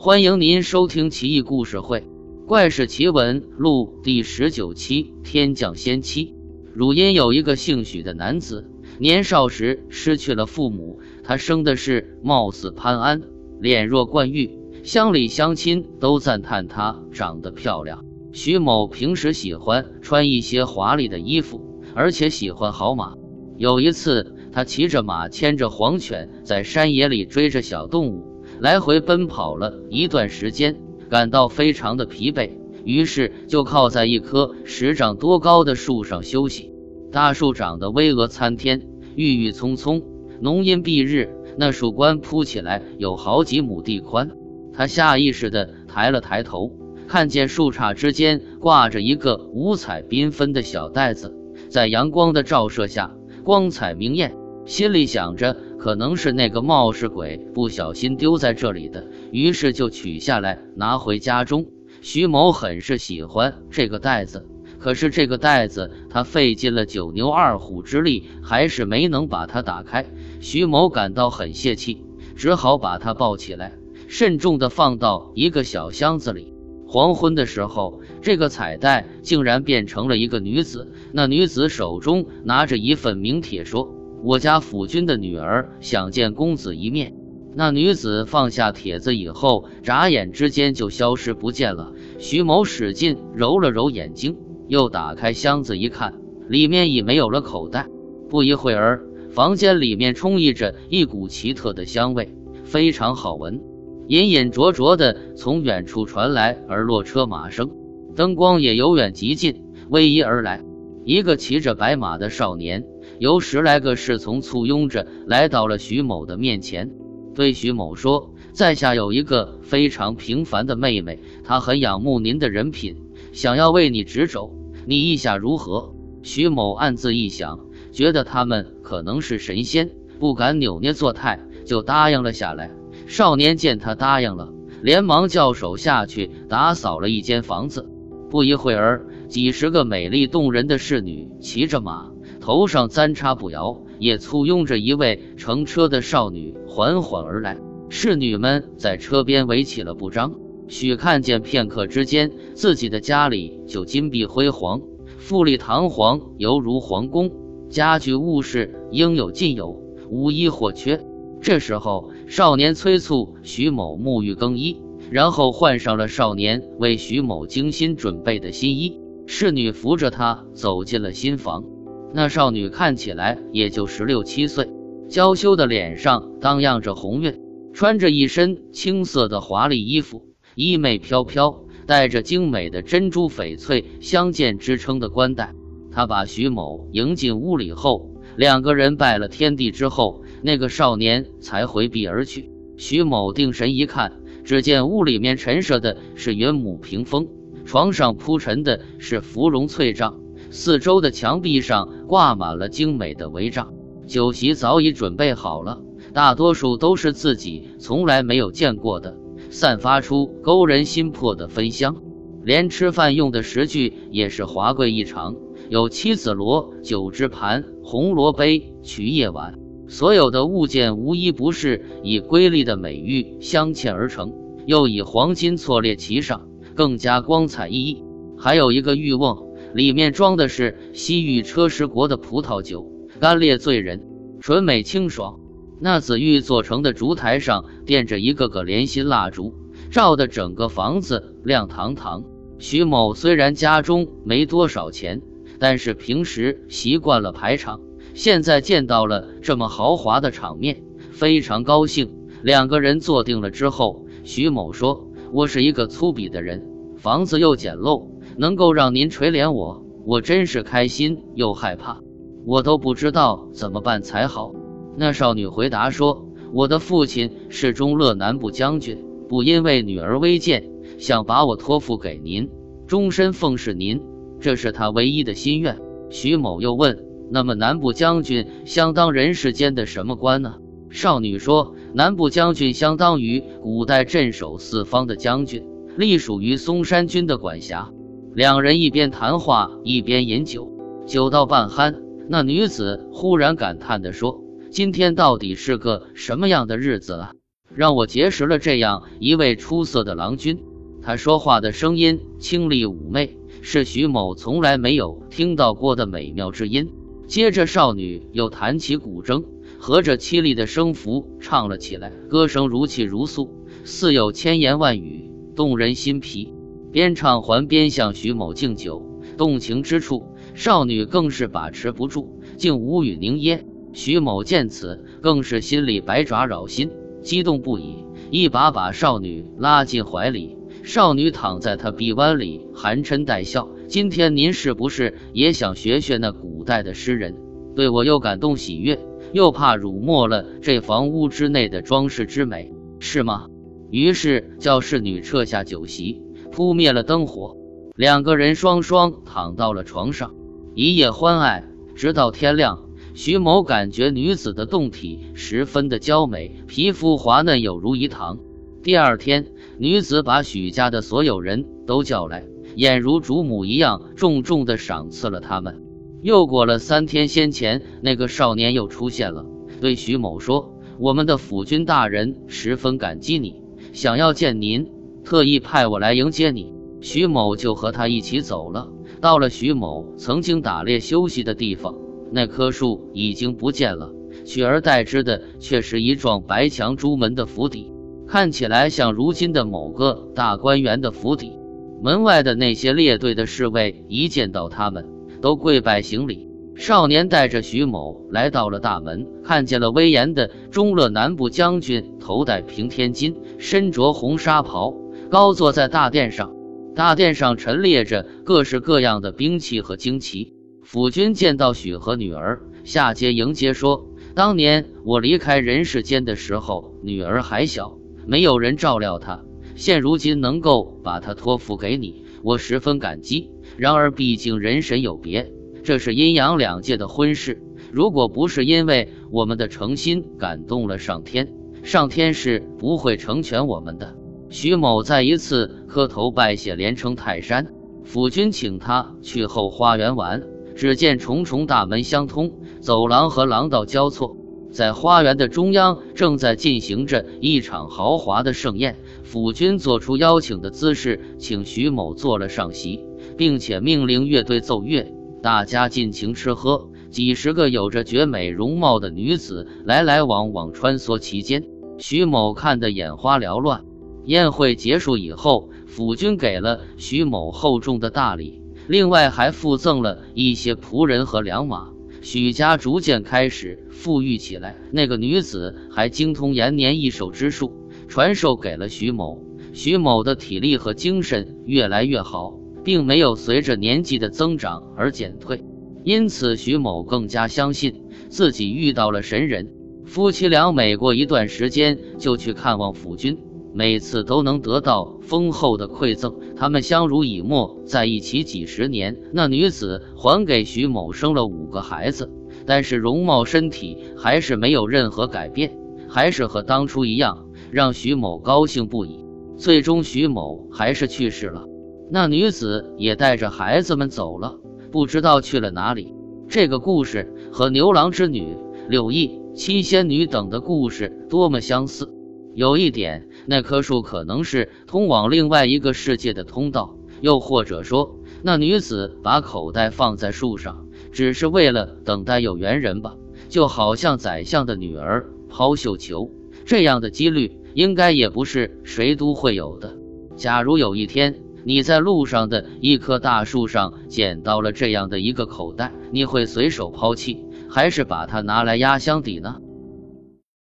欢迎您收听《奇异故事会·怪事奇闻录》第十九期《天降仙妻》。汝阴有一个姓许的男子，年少时失去了父母，他生的是貌似潘安，脸若冠玉，乡里乡亲都赞叹他长得漂亮。徐某平时喜欢穿一些华丽的衣服，而且喜欢好马。有一次，他骑着马，牵着黄犬，在山野里追着小动物。来回奔跑了一段时间，感到非常的疲惫，于是就靠在一棵十丈多高的树上休息。大树长得巍峨参天，郁郁葱葱，浓荫蔽日，那树冠铺起来有好几亩地宽。他下意识地抬了抬头，看见树杈之间挂着一个五彩缤纷的小袋子，在阳光的照射下，光彩明艳。心里想着，可能是那个冒失鬼不小心丢在这里的，于是就取下来拿回家中。徐某很是喜欢这个袋子，可是这个袋子他费尽了九牛二虎之力，还是没能把它打开。徐某感到很泄气，只好把它抱起来，慎重地放到一个小箱子里。黄昏的时候，这个彩带竟然变成了一个女子，那女子手中拿着一份名帖，说。我家府君的女儿想见公子一面。那女子放下帖子以后，眨眼之间就消失不见了。徐某使劲揉了揉眼睛，又打开箱子一看，里面已没有了口袋。不一会儿，房间里面充溢着一股奇特的香味，非常好闻。隐隐灼灼的从远处传来而落车马声，灯光也由远及近，逶迤而来。一个骑着白马的少年。由十来个侍从簇拥着来到了徐某的面前，对徐某说：“在下有一个非常平凡的妹妹，她很仰慕您的人品，想要为你执肘，你意下如何？”徐某暗自一想，觉得他们可能是神仙，不敢扭捏作态，就答应了下来。少年见他答应了，连忙叫手下去打扫了一间房子。不一会儿，几十个美丽动人的侍女骑着马。头上簪插步摇，也簇拥着一位乘车的少女缓缓而来。侍女们在车边围起了布张。许看见片刻之间，自己的家里就金碧辉煌，富丽堂皇，犹如皇宫，家具物饰应有尽有，无一或缺。这时候，少年催促徐某沐浴更衣，然后换上了少年为徐某精心准备的新衣。侍女扶着他走进了新房。那少女看起来也就十六七岁，娇羞的脸上荡漾着红晕，穿着一身青色的华丽衣服，衣袂飘飘，戴着精美的珍珠翡翠相间支撑的冠带。她把徐某迎进屋里后，两个人拜了天地之后，那个少年才回避而去。徐某定神一看，只见屋里面陈设的是云母屏风，床上铺陈的是芙蓉翠帐。四周的墙壁上挂满了精美的帷帐，酒席早已准备好了，大多数都是自己从来没有见过的，散发出勾人心魄的芬香。连吃饭用的食具也是华贵异常，有七子罗、九只盘、红罗杯、曲叶碗，所有的物件无一不是以瑰丽的美玉镶嵌而成，又以黄金错列其上，更加光彩熠熠。还有一个玉瓮。里面装的是西域车师国的葡萄酒，干烈醉人，醇美清爽。那紫玉做成的烛台上垫着一个个莲心蜡烛，照得整个房子亮堂堂。徐某虽然家中没多少钱，但是平时习惯了排场，现在见到了这么豪华的场面，非常高兴。两个人坐定了之后，徐某说：“我是一个粗鄙的人，房子又简陋。”能够让您垂怜我，我真是开心又害怕，我都不知道怎么办才好。那少女回答说：“我的父亲是中乐南部将军，不因为女儿微贱，想把我托付给您，终身奉侍您，这是他唯一的心愿。”徐某又问：“那么南部将军相当人世间的什么官呢？”少女说：“南部将军相当于古代镇守四方的将军，隶属于嵩山军的管辖。”两人一边谈话一边饮酒，酒到半酣，那女子忽然感叹地说：“今天到底是个什么样的日子啊？让我结识了这样一位出色的郎君。他说话的声音清丽妩媚，是徐某从来没有听到过的美妙之音。接着，少女又弹起古筝，和着凄厉的声符唱了起来，歌声如泣如诉，似有千言万语，动人心脾。边唱还边向徐某敬酒，动情之处，少女更是把持不住，竟无语凝噎。徐某见此，更是心里百爪扰心，激动不已，一把把少女拉进怀里。少女躺在他臂弯里，含嗔带笑。今天您是不是也想学学那古代的诗人？对我又感动喜悦，又怕辱没了这房屋之内的装饰之美，是吗？于是叫侍女撤下酒席，扑灭了灯火，两个人双双躺到了床上，一夜欢爱，直到天亮。徐某感觉女子的胴体十分的娇美，皮肤滑嫩有如饴糖。第二天。女子把许家的所有人都叫来，俨如主母一样，重重的赏赐了他们。又过了三天，先前那个少年又出现了，对徐某说：“我们的府君大人十分感激你，想要见您，特意派我来迎接你。”徐某就和他一起走了。到了徐某曾经打猎休息的地方，那棵树已经不见了，取而代之的却是一幢白墙朱门的府邸。看起来像如今的某个大观园的府邸，门外的那些列队的侍卫一见到他们，都跪拜行礼。少年带着徐某来到了大门，看见了威严的中乐南部将军，头戴平天巾，身着红纱袍，高坐在大殿上。大殿上陈列着各式各样的兵器和旌旗。府君见到许和女儿，下阶迎接说：“当年我离开人世间的时候，女儿还小。”没有人照料她，现如今能够把她托付给你，我十分感激。然而，毕竟人神有别，这是阴阳两界的婚事。如果不是因为我们的诚心感动了上天，上天是不会成全我们的。徐某再一次磕头拜谢，连称泰山。府君请他去后花园玩，只见重重大门相通，走廊和廊道交错。在花园的中央，正在进行着一场豪华的盛宴。府君做出邀请的姿势，请徐某坐了上席，并且命令乐队奏乐，大家尽情吃喝。几十个有着绝美容貌的女子来来往往穿梭其间，徐某看得眼花缭乱。宴会结束以后，府君给了徐某厚重的大礼，另外还附赠了一些仆人和良马。许家逐渐开始富裕起来。那个女子还精通延年益寿之术，传授给了徐某。徐某的体力和精神越来越好，并没有随着年纪的增长而减退。因此，徐某更加相信自己遇到了神人。夫妻俩每过一段时间就去看望府君。每次都能得到丰厚的馈赠，他们相濡以沫在一起几十年。那女子还给徐某生了五个孩子，但是容貌身体还是没有任何改变，还是和当初一样，让徐某高兴不已。最终，徐某还是去世了，那女子也带着孩子们走了，不知道去了哪里。这个故事和牛郎织女、柳毅、七仙女等的故事多么相似。有一点，那棵树可能是通往另外一个世界的通道，又或者说，那女子把口袋放在树上，只是为了等待有缘人吧。就好像宰相的女儿抛绣球这样的几率，应该也不是谁都会有的。假如有一天你在路上的一棵大树上捡到了这样的一个口袋，你会随手抛弃，还是把它拿来压箱底呢？